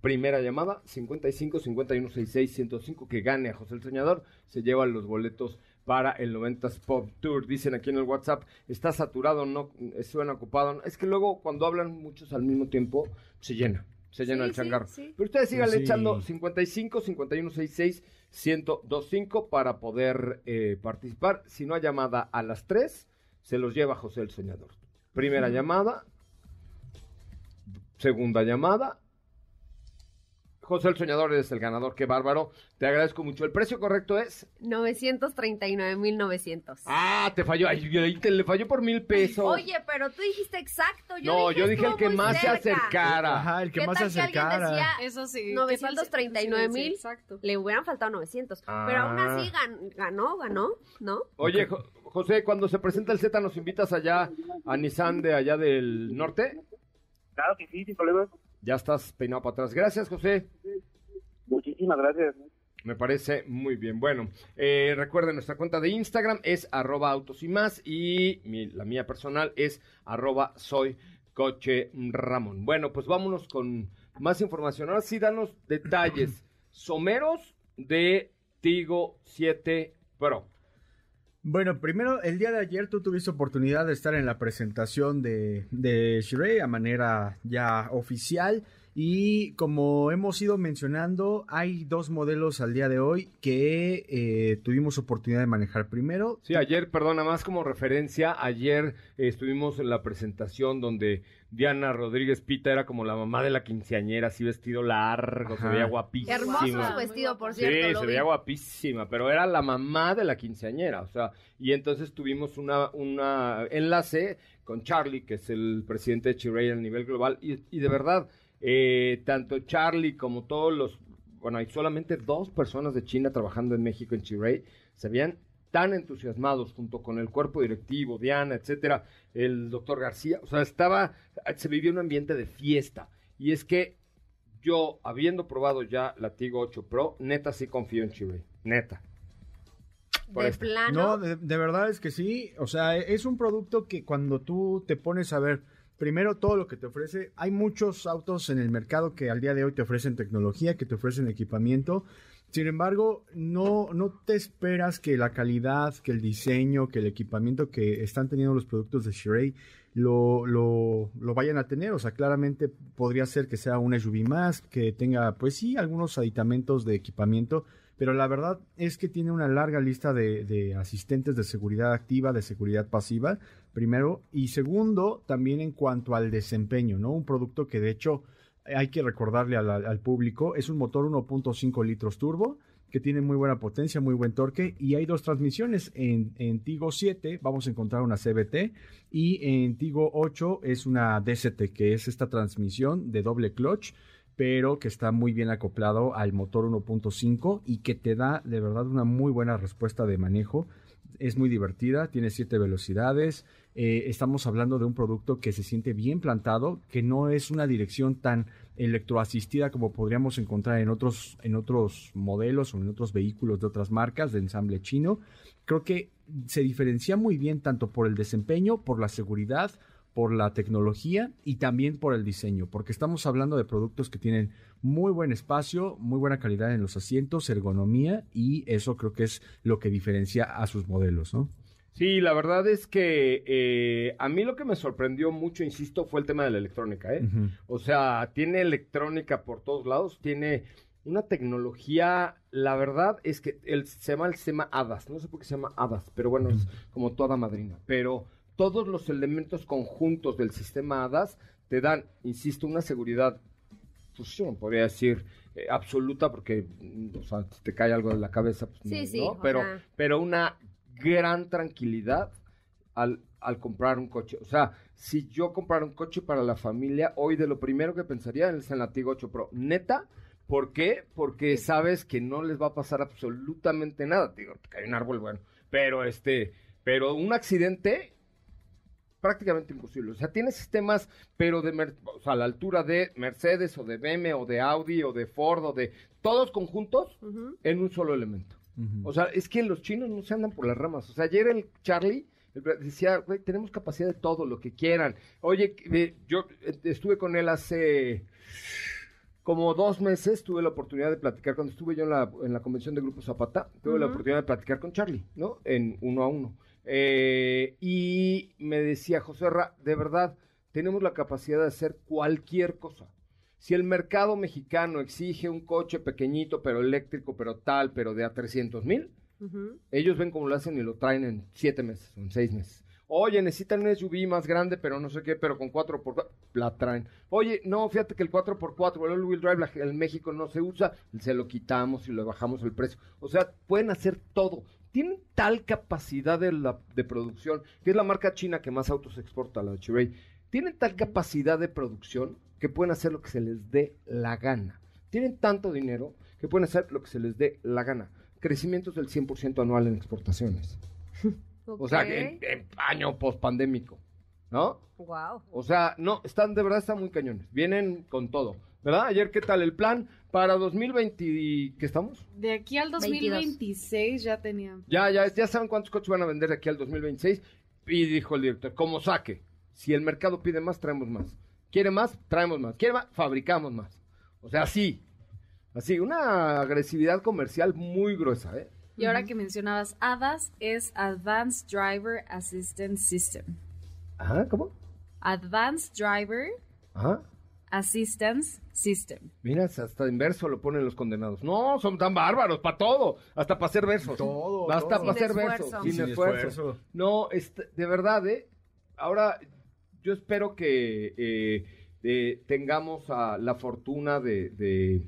Primera llamada, 55 51 66 105. Que gane a José el Soñador. Se llevan los boletos para el 90s Pop Tour. Dicen aquí en el WhatsApp, está saturado, no suena ocupado. Es que luego cuando hablan muchos al mismo tiempo, se llena. Se llena Sí, el sí, changarro. sí. Pero ustedes síganle Sí. echando 55 51 66 1025 para poder eh, participar. Si no hay llamada a las 3, se los lleva José el Soñador. Primera llamada, segunda llamada. José el Soñador es el ganador, qué bárbaro. Te agradezco mucho. El precio correcto es. 939.900. Ah, te falló. Ay, ahí te le falló por mil pesos. Oye, pero tú dijiste exacto. Yo no, dije yo dije el que más se cerca. acercara. Ajá, el que ¿Qué más tal se que alguien acercara. decía Eso sí. ¿qué tal si- 939 sí, sí, mil? Exacto. Le hubieran faltado 900. Pero aún Ah. así gan- ganó, ganó, ¿no? Oye, Jo- José, cuando se presenta el Z, ¿nos invitas allá a Nissan de allá del norte? Claro que sí, sin problema. Ya estás peinado para atrás. Gracias, José. Muchísimas gracias. Me parece muy bien. Bueno, eh, recuerden, nuestra cuenta de Instagram es arroba autos y más y mi- la mía personal es arroba soy coche Ramón. Bueno, pues vámonos con más información. Ahora sí, danos detalles someros de Tigo 7 Pro. Bueno, primero, el día de ayer tú tuviste oportunidad de estar en la presentación de, de Shrey a manera ya oficial. Y como hemos ido mencionando, hay dos modelos al día de hoy que eh, tuvimos oportunidad de manejar. Primero, Sí, ayer, perdona, más como referencia, ayer eh, estuvimos en la presentación donde Diana Rodríguez Pita era como la mamá de la quinceañera, así vestido largo, se veía guapísima. Hermoso su vestido, por Sí, cierto. lo se vi. veía guapísima, pero era la mamá de la quinceañera, o sea, y entonces tuvimos una, una enlace con Charlie, que es el presidente de Chiray a nivel global, y, y de verdad, eh, tanto Charlie como todos los, bueno, hay solamente dos personas de China trabajando en México en Chiray, se veían tan entusiasmados junto con el cuerpo directivo, Diana, etcétera, el doctor García, o sea, estaba, se vivía un ambiente de fiesta, y es que yo, habiendo probado ya la Tigo 8 Pro, neta sí confío en Chiray. Neta. Por De esto. plano. No, de, de verdad es que sí. O sea, es un producto que cuando tú te pones a ver primero todo lo que te ofrece, hay muchos autos en el mercado que al día de hoy te ofrecen tecnología, que te ofrecen equipamiento. Sin embargo, no, no te esperas que la calidad, que el diseño, que el equipamiento que están teniendo los productos de Shrey lo, lo, lo vayan a tener. O sea, claramente podría ser que sea una SUV más, que tenga, pues sí, algunos aditamentos de equipamiento, pero la verdad es que tiene una larga lista de, asistentes de seguridad activa, de seguridad pasiva, primero, y segundo, también en cuanto al desempeño, ¿no? Un producto que de hecho hay que recordarle al, al público, es un motor 1.5 litros turbo, que tiene muy buena potencia, muy buen torque, y hay dos transmisiones. En, en Tigo 7 vamos a encontrar una CBT y en Tigo 8 es una DCT, que es esta transmisión de doble clutch, pero que está muy bien acoplado al motor 1.5 y que te da de verdad una muy buena respuesta de manejo. Es muy divertida, tiene siete velocidades. eh, estamos hablando de un producto que se siente bien plantado, que no es una dirección tan electroasistida como podríamos encontrar en otros, en otros modelos o en otros vehículos de otras marcas de ensamble chino. Creo que se diferencia muy bien tanto por el desempeño, por la seguridad, por la tecnología y también por el diseño, porque estamos hablando de productos que tienen muy buen espacio, muy buena calidad en los asientos, ergonomía y eso creo que es lo que diferencia a sus modelos, ¿no? Sí, la verdad es que eh, a mí lo que me sorprendió mucho, insisto, fue el tema de la electrónica, ¿eh? O sea, tiene electrónica por todos lados, tiene una tecnología, la verdad es que el, se llama el sistema HADAS, no sé por qué se llama HADAS, pero bueno, es como toda madrina, pero todos los elementos conjuntos del sistema HADAS te dan, insisto, una seguridad, pues yo no podría decir eh, absoluta, porque, mm, o sea, si te cae algo de la cabeza, pues Sí, no, sí, ¿no? o Pero, pero una gran tranquilidad al, al comprar un coche. O sea, si yo comprara un coche para la familia, hoy de lo primero que pensaría es en la Tigo 8 Pro. Neta, ¿por qué? Porque sabes que no les va a pasar absolutamente nada. Digo, te cae un árbol, bueno. Pero este, pero un accidente prácticamente imposible. O sea, tiene sistemas, pero de, mer- o sea, a la altura de Mercedes o de BMW o de Audi o de Ford o de todos conjuntos en un solo elemento. O sea, es que los chinos no se andan por las ramas. O sea, ayer el Charlie decía, güey, tenemos capacidad de todo, lo que quieran. Oye, eh, yo eh, estuve con él hace como dos meses, tuve la oportunidad de platicar, cuando estuve yo en la, en la convención de Grupo Zapata, tuve la oportunidad de platicar con Charlie, ¿no? En uno a uno. Eh, y me decía, José Ra, de verdad, tenemos la capacidad de hacer cualquier cosa. Si el mercado mexicano exige un coche pequeñito, pero eléctrico, pero tal, pero de a 300 mil, ellos ven cómo lo hacen y lo traen en siete meses, o en seis meses, Oye, necesitan un SUV más grande, pero no sé qué, pero con 4x4, la traen. Oye, no, fíjate que el 4x4, el all-wheel drive la- en México no se usa, se lo quitamos y le bajamos el precio. O sea, pueden hacer todo. Tienen tal capacidad de, la, de producción, que es la marca china que más autos exporta, la de Chery. Tienen tal capacidad de producción que pueden hacer lo que se les dé la gana. Tienen tanto dinero que pueden hacer lo que se les dé la gana. Crecimientos del 100% anual en exportaciones. O sea, en, en año pospandémico, ¿no? Wow. O sea, no, están, de verdad están muy cañones. Vienen con todo, ¿verdad? Ayer, ¿qué tal el plan para 2020? y- ¿Qué estamos? De aquí al 2026 ya tenían. Ya, ya, ya saben cuántos coches van a vender de aquí al 2026. Y dijo el director, como saque, si el mercado pide más, traemos más. ¿Quiere más? Traemos más. ¿Quiere más? Fabricamos más. O sea, así. Así, una agresividad comercial muy gruesa, ¿eh? Y ahora que mencionabas ADAS, es Advanced Driver Assistance System. Ajá, ¿cómo? Advanced Driver Ajá. Assistance System. Mira, hasta inverso lo ponen los condenados. No, son tan bárbaros, para todo. Hasta para hacer versos. Todo, Hasta todo. para hacer versos. Sin, Sin esfuerzo. esfuerzo. No, este, de verdad, ¿eh? Ahora, yo espero que eh, eh, tengamos a la fortuna de, de,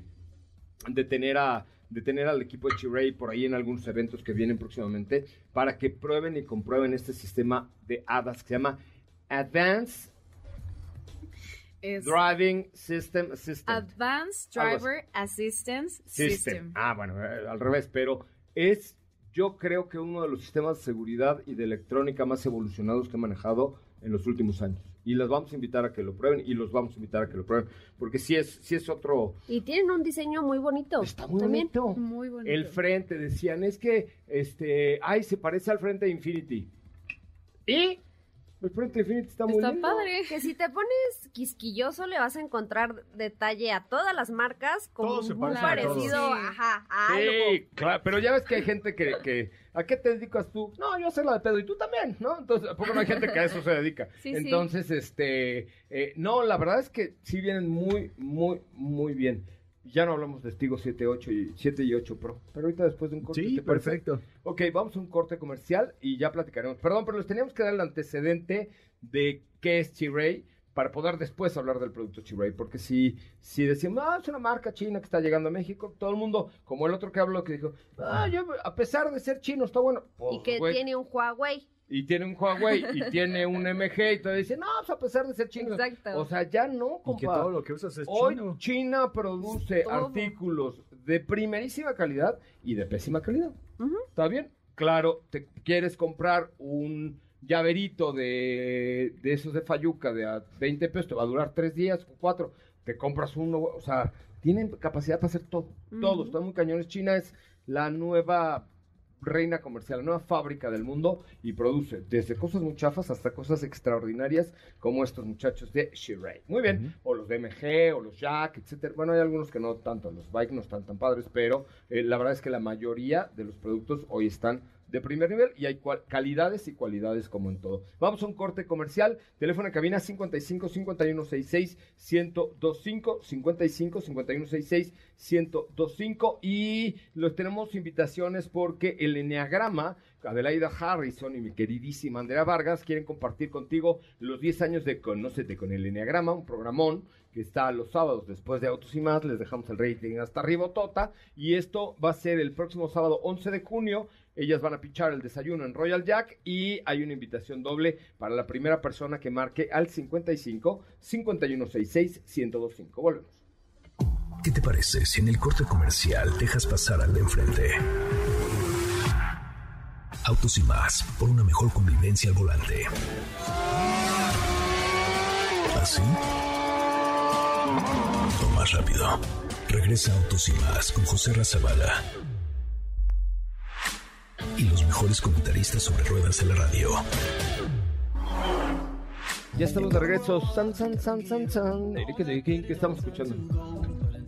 de tener a de tener al equipo de Chiray por ahí en algunos eventos que vienen próximamente para que prueben y comprueben este sistema de HADAS que se llama Advanced Es Driving System Assistant. Advanced. Driver Assistance System. System. Ah, bueno, eh, al revés, pero es, yo creo que uno de los sistemas de seguridad y de electrónica más evolucionados que he manejado en los últimos años. Y los vamos a invitar a que lo prueben y los vamos a invitar a que lo prueben, porque sí es, sí es otro... Y tienen un diseño muy bonito. Está muy también. bonito. Muy bonito. El frente, decían, es que, este, ay, se parece al frente de Infinity. ¿Y? El frente Infinity está muy Está lindo. padre. Que si te pones quisquilloso le vas a encontrar detalle a todas las marcas como Todos se muy parecen a parecido, Sí. ajá, a algo. Sí, claro, pero ya ves que hay gente que, que- ¿A qué te dedicas tú? No, yo sé la de pedo y tú también, ¿no? Entonces, ¿a poco no hay gente que a eso se dedica? Sí, sí. Entonces, este... eh, no, la verdad es que sí vienen muy, muy, muy bien. Ya no hablamos de Stigo 7, 8 y 7 y 8 Pro, pero ahorita después de un corte. Sí, perfecto. Ok, vamos a un corte comercial y ya platicaremos. Perdón, pero les teníamos que dar el antecedente de qué es Chiray para poder después hablar del producto Chiray. Porque si, si decimos, ah, es una marca china que está llegando a México, todo el mundo, como el otro que habló, que dijo, ah, yo, a pesar de ser chino, está bueno. Pues, Y que güey, tiene un Huawei. Y tiene un Huawei y tiene un MG y todo dicen, no, pues a pesar de ser chino. Exacto. O sea, ya no, Y que compa. todo lo que usas es Hoy chino. China produce Todo. artículos de primerísima calidad y de pésima calidad. ¿Está bien? Claro, te quieres comprar un llaverito de, de esos de Fayuca de a 20 pesos, te va a durar tres días o cuatro. Te compras uno, o sea, tienen capacidad para hacer todo. Todo, Ujú. están muy cañones. China es la nueva reina comercial, la nueva fábrica del mundo y produce desde cosas muy chafas hasta cosas extraordinarias como estos muchachos de Shiray. Muy bien, o los de MG o los Jack, etcétera. Bueno, hay algunos que no tanto, los bike no están tan padres, pero eh, la verdad es que la mayoría de los productos hoy están de primer nivel y hay calidades y cualidades como en todo. Vamos a un corte comercial. Teléfono de cabina 55 51 66 1025 55 51 66 1025 y los tenemos invitaciones porque el Enneagrama Adelaida Harrison y mi queridísima Andrea Vargas quieren compartir contigo los 10 años de Conócete con el Enneagrama, un programón que está los sábados después de Autos y Más, les dejamos el rating hasta arriba, Tota, y esto va a ser el próximo sábado 11 de junio, ellas van a pichar el desayuno en Royal Jack y hay una invitación doble para la primera persona que marque al 55 5166 1025. Volvemos. ¿Qué te parece si en el corte comercial dejas pasar al de enfrente? Autos y más, por una mejor convivencia al volante. ¿Así? Más rápido. Regresa Autos y más con José Razabala. Y los mejores comentaristas sobre ruedas de la radio. Ya estamos de regreso. San, san, san, san, san. ¿Qué estamos escuchando?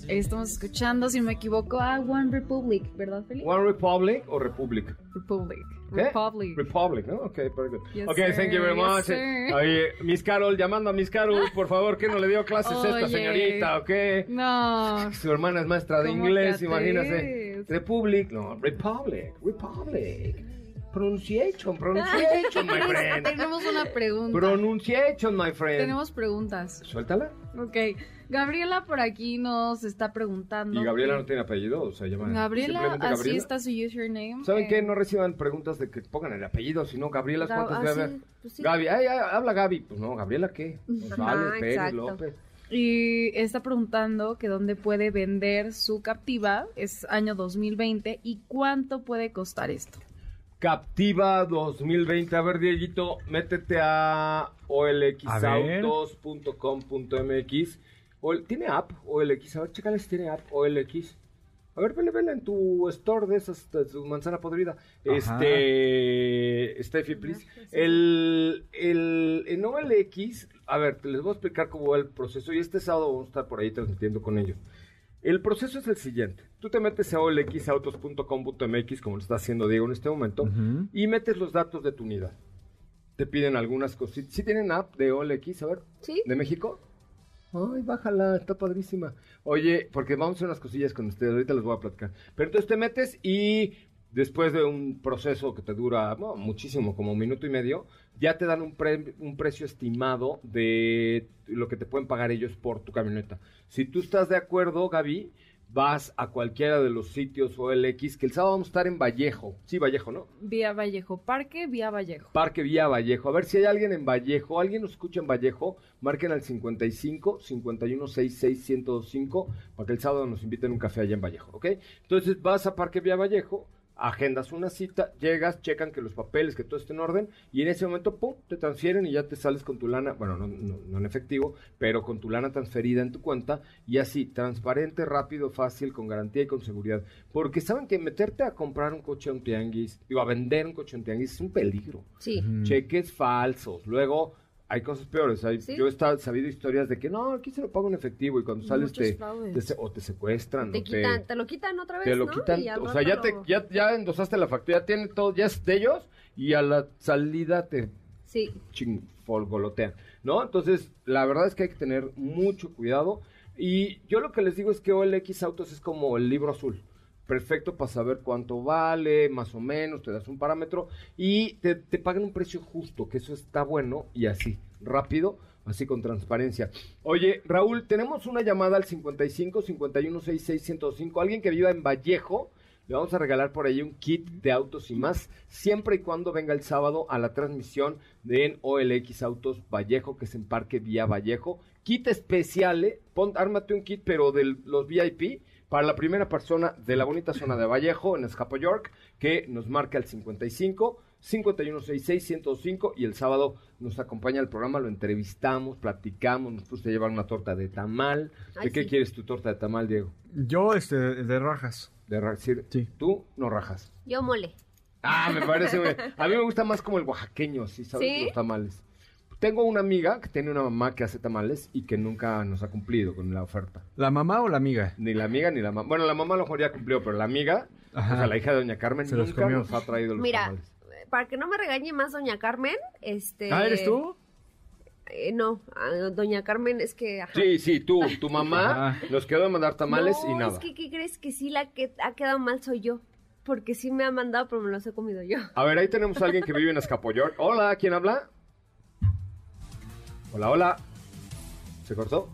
Estamos escuchando, si no me equivoco, a One Republic, ¿verdad, Felipe? One Republic o Republic? Republic. ¿Qué? Republic. Republic, ¿no? Ok, very good. Yes, ok, sir, thank you very yes, much. Oye, Miss Carol, llamando a Miss Carol, por favor, que no le dio clases a esta señorita, ¿ok? No. Su hermana es maestra de ¿Cómo inglés, atreves? Republic, no, Republic, Republic. Pronunciation, pronunciation, my friend. Tenemos una pregunta. Pronunciation, my friend. Tenemos preguntas. Suéltala. Ok. Gabriela por aquí nos está preguntando. Y Gabriela que- no tiene apellido, o sea, llama Gabriela, así está su username. ¿Saben Eh, qué? No reciban preguntas de que pongan el apellido, sino Gabriela, Gab- ¿cuántas ah, debe sí, haber? pues sí. Gaby, ay, ay, habla Gaby. Pues no, Gabriela, ¿qué? González, Ajá, Pérez, exacto. López. Y está preguntando que dónde puede vender su captiva, es año 2020, y cuánto puede costar esto. Captiva 2020. A ver, Dieguito, métete a olxautos.com.mx. O- ¿Tiene app OLX? A ver, chécale si tiene app OLX. A ver, vele, vele en tu store de esas, de tu manzana podrida. Ajá. Este, Steffi, please. El, el, en OLX, a ver, les voy a explicar cómo va el proceso y este sábado vamos a estar por ahí transmitiendo con ellos. El proceso es el siguiente. Tú te metes a olxautos.com.mx, como lo está haciendo Diego en este momento, y metes los datos de tu unidad. Te piden algunas cositas. ¿Sí tienen app de OLX? A ver. Sí. ¿De México? Ay, bájala, está padrísima. Oye, porque vamos a hacer unas cosillas con ustedes, ahorita les voy a platicar. Pero entonces te metes y después de un proceso que te dura muchísimo, como un minuto y medio, ya te dan un, pre- un precio estimado de lo que te pueden pagar ellos por tu camioneta. Si tú estás de acuerdo, Gaby, vas a cualquiera de los sitios OLX, que el sábado vamos a estar en Vallejo. Sí, Vallejo, ¿no? Vía Vallejo, Parque Vía Vallejo. Parque Vía Vallejo. A ver si hay alguien en Vallejo, alguien nos escucha en Vallejo, marquen al 55 51 66 1025 para que el sábado nos inviten a un café allá en Vallejo, ¿ok? Entonces vas a Parque Vía Vallejo, agendas una cita, llegas, checan que los papeles, que todo esté en orden y en ese momento, pum, te transfieren y ya te sales con tu lana, bueno, no, no, no en efectivo, pero con tu lana transferida en tu cuenta y así, transparente, rápido, fácil, con garantía y con seguridad. Porque saben que meterte a comprar un coche a un tianguis, digo, a vender un coche a un tianguis es un peligro Sí. cheques falsos. Luego hay cosas peores. Hay- Sí. Yo he estado- sabido historias de que no, aquí se lo pago en efectivo y cuando sales Muchos te, te o te secuestran Te o quitan, te lo quitan otra vez, te lo ¿no? quitan. Y O sea, ya, te, ya, ya endosaste la factura, ya tiene todo, ya es de ellos y a la salida te Sí. ¿no? Entonces, la verdad es que hay que tener mucho cuidado. Y yo lo que les digo es que OLX Autos es como el libro azul. Perfecto para saber cuánto vale, más o menos, te das un parámetro y te, pagan un precio justo, que eso está bueno y así, rápido, así con transparencia. Oye, Raúl, tenemos una llamada al 55 51 66 105, alguien que viva en Vallejo, le vamos a regalar por ahí un kit de autos y más, siempre y cuando venga el sábado a la transmisión de en OLX Autos Vallejo, que es en Parque Vía Vallejo. Kit especial, ¿eh? Pon, ármate un kit, pero de los VIP, para la primera persona de la bonita zona de Vallejo, en Escapo York, que nos marca el 55 5166 105 y el sábado nos acompaña el programa, lo entrevistamos, platicamos, nos puse a llevar una torta de tamal. ¿De Ay, qué sí. quieres tu torta de tamal, Diego? Yo, este, de rajas. De ra- sí, Sí. Tú no rajas. Yo mole. Ah, me parece. A mí me gusta más como el oaxaqueño, ¿sí sabes? ¿Sí? Los tamales. Tengo una amiga que tiene una mamá que hace tamales y que nunca nos ha cumplido con la oferta. ¿La mamá o la amiga? Ni la amiga ni la mamá. Bueno, la mamá a lo mejor ya cumplió, pero la amiga, Ajá. o sea, la hija de Doña Carmen, Se los nunca comió. nos ha traído los Mira, tamales. para que no me regañe más doña Carmen, este... Ah, ¿eres tú? eh, no, doña Carmen es que... ajá. Sí, sí, tú, tu mamá Ajá. nos quedó de mandar tamales no, y nada. es que, ¿qué crees? Que sí la que ha quedado mal soy yo. Porque sí me ha mandado, pero me los he comido yo. A ver, ahí tenemos a alguien que vive en Escapoyork. Hola, ¿quién habla? Hola, hola. ¿Se cortó?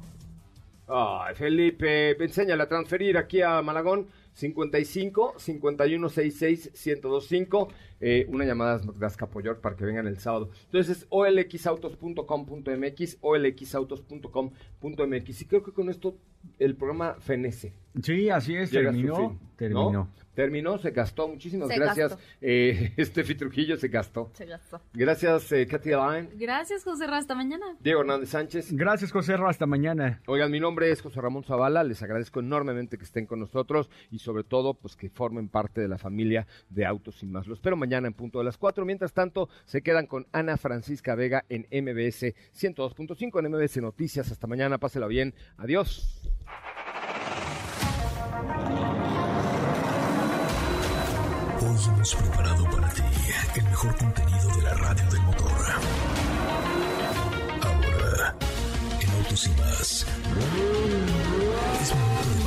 Ay, Felipe, enséñale a transferir aquí a Malagón 55 51 66 1025. Eh, una llamada de Azcapoyork para que vengan el sábado. Entonces es olxautos.com.mx, olxautos.com.mx. Y creo que con esto el programa fenece. Sí, así es, Llega a terminó. Terminó. Terminó, se gastó. Muchísimas Se gracias. Eh, Estefi Trujillo se gastó. Se gastó. Gracias, eh, Katy Line. Gracias, José Ra, hasta mañana. Diego Hernández Sánchez. Gracias, José Ra, hasta mañana. Oigan, mi nombre es José Ramón Zavala. Les agradezco enormemente que estén con nosotros y sobre todo, pues que formen parte de la familia de Autos y Más. Los espero mañana en punto de las 4. Mientras tanto, se quedan con Ana Francisca Vega en MBS 102.5 en MBS Noticias. Hasta mañana, pásela bien. Adiós. Hoy hemos preparado para ti el mejor contenido de la radio del motor. Ahora, en Autos y más, es momento de